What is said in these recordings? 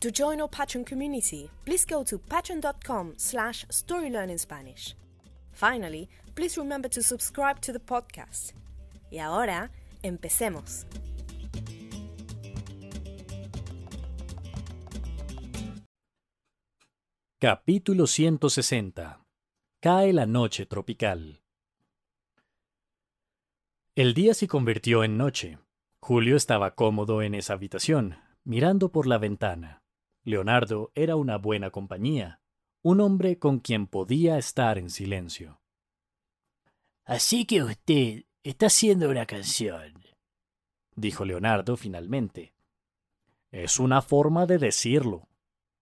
To join our Patreon community, please go to patreon.com slash storylearningspanish. Finally, please remember to subscribe to the podcast. Y ahora, empecemos. Capítulo 160. Cae la noche tropical. El día se convirtió en noche. Julio estaba cómodo en esa habitación, mirando por la ventana. Leonardo era una buena compañía, un hombre con quien podía estar en silencio. Así que usted está haciendo una canción, dijo Leonardo finalmente. Es una forma de decirlo,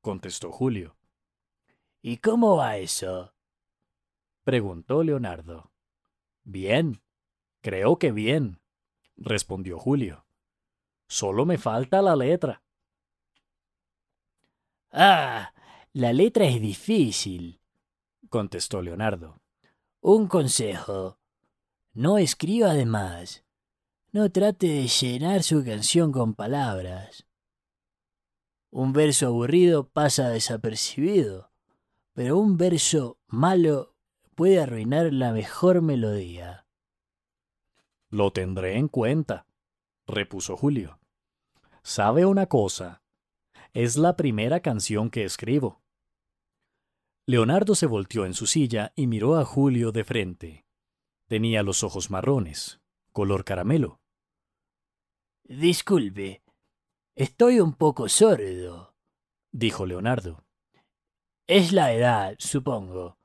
contestó Julio. ¿Y cómo va eso? preguntó Leonardo. Bien, creo que bien, respondió Julio. Solo me falta la letra. Ah, la letra es difícil, contestó Leonardo. Un consejo. No escriba de más. No trate de llenar su canción con palabras. Un verso aburrido pasa desapercibido, pero un verso malo puede arruinar la mejor melodía. Lo tendré en cuenta, repuso Julio. ¿Sabe una cosa? Es la primera canción que escribo. Leonardo se volteó en su silla y miró a Julio de frente. Tenía los ojos marrones, color caramelo. Disculpe, estoy un poco sordo, dijo Leonardo. Es la edad, supongo.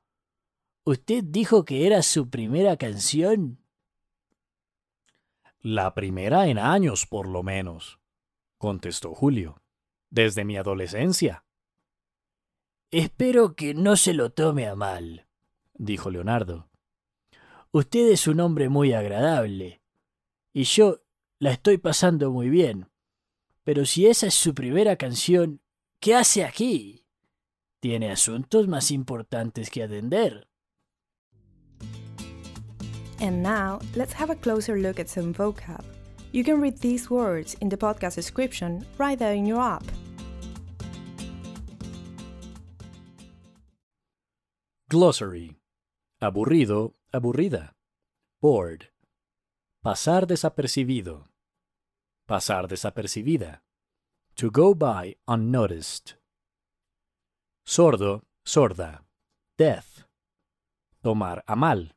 ¿Usted dijo que era su primera canción? La primera en años, por lo menos, contestó Julio desde mi adolescencia. Espero que no se lo tome a mal, dijo Leonardo. Usted es un hombre muy agradable, y yo la estoy pasando muy bien. Pero si esa es su primera canción, ¿qué hace aquí? Tiene asuntos más importantes que atender. And now, let's have a closer look at some vocab. You can read these words in the podcast description right there in your app. Glossary. Aburrido, aburrida. Bored. Pasar desapercibido. Pasar desapercibida. To go by unnoticed. Sordo, sorda. Deaf. Tomar a mal.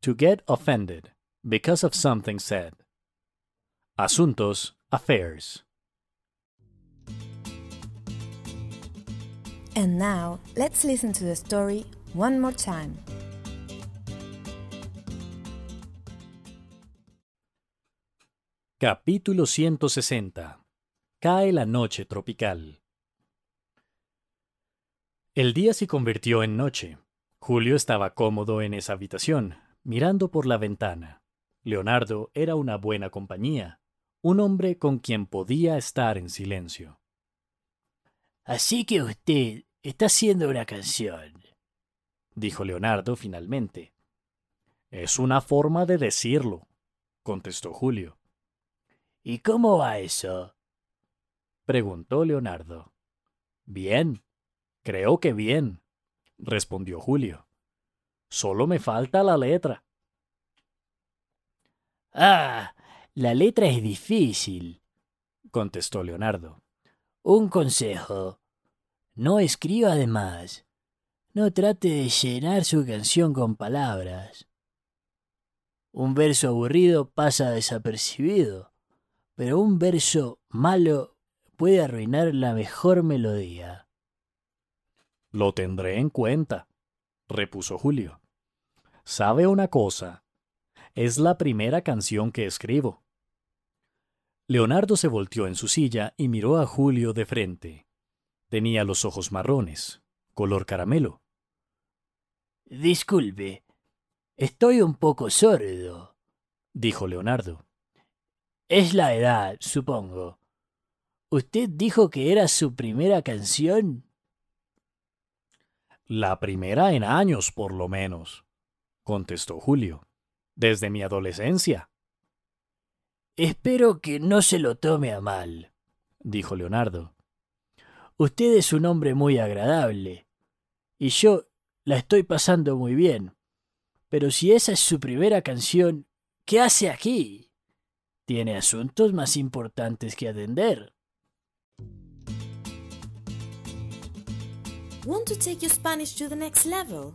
To get offended because of something said. Asuntos, affairs. And now, let's listen to the story one more time. Capítulo 160. Cae la noche tropical. El día se convirtió en noche. Julio estaba cómodo en esa habitación, mirando por la ventana. Leonardo era una buena compañía, un hombre con quien podía estar en silencio. Así que usted está haciendo una canción, dijo Leonardo finalmente. Es una forma de decirlo, contestó Julio. ¿Y cómo va eso? preguntó Leonardo. Bien, creo que bien, respondió Julio. Solo me falta la letra. Ah, la letra es difícil, contestó Leonardo. Un consejo. No escriba de más. no trate de llenar su canción con palabras. Un verso aburrido pasa desapercibido, pero un verso malo puede arruinar la mejor melodía. Lo tendré en cuenta, repuso Julio. ¿Sabe una cosa? Es la primera canción que escribo. Leonardo se volteó en su silla y miró a Julio de frente. Tenía los ojos marrones, color caramelo. Disculpe, estoy un poco sordo, dijo Leonardo. Es la edad, supongo. ¿Usted dijo que era su primera canción? La primera en años, por lo menos, contestó Julio. Desde mi adolescencia. Espero que no se lo tome a mal, dijo Leonardo. Usted es un hombre muy agradable, y yo la estoy pasando muy bien. Pero si esa es su primera canción, ¿qué hace aquí? Tiene asuntos más importantes que atender. Want to take your Spanish to the next level?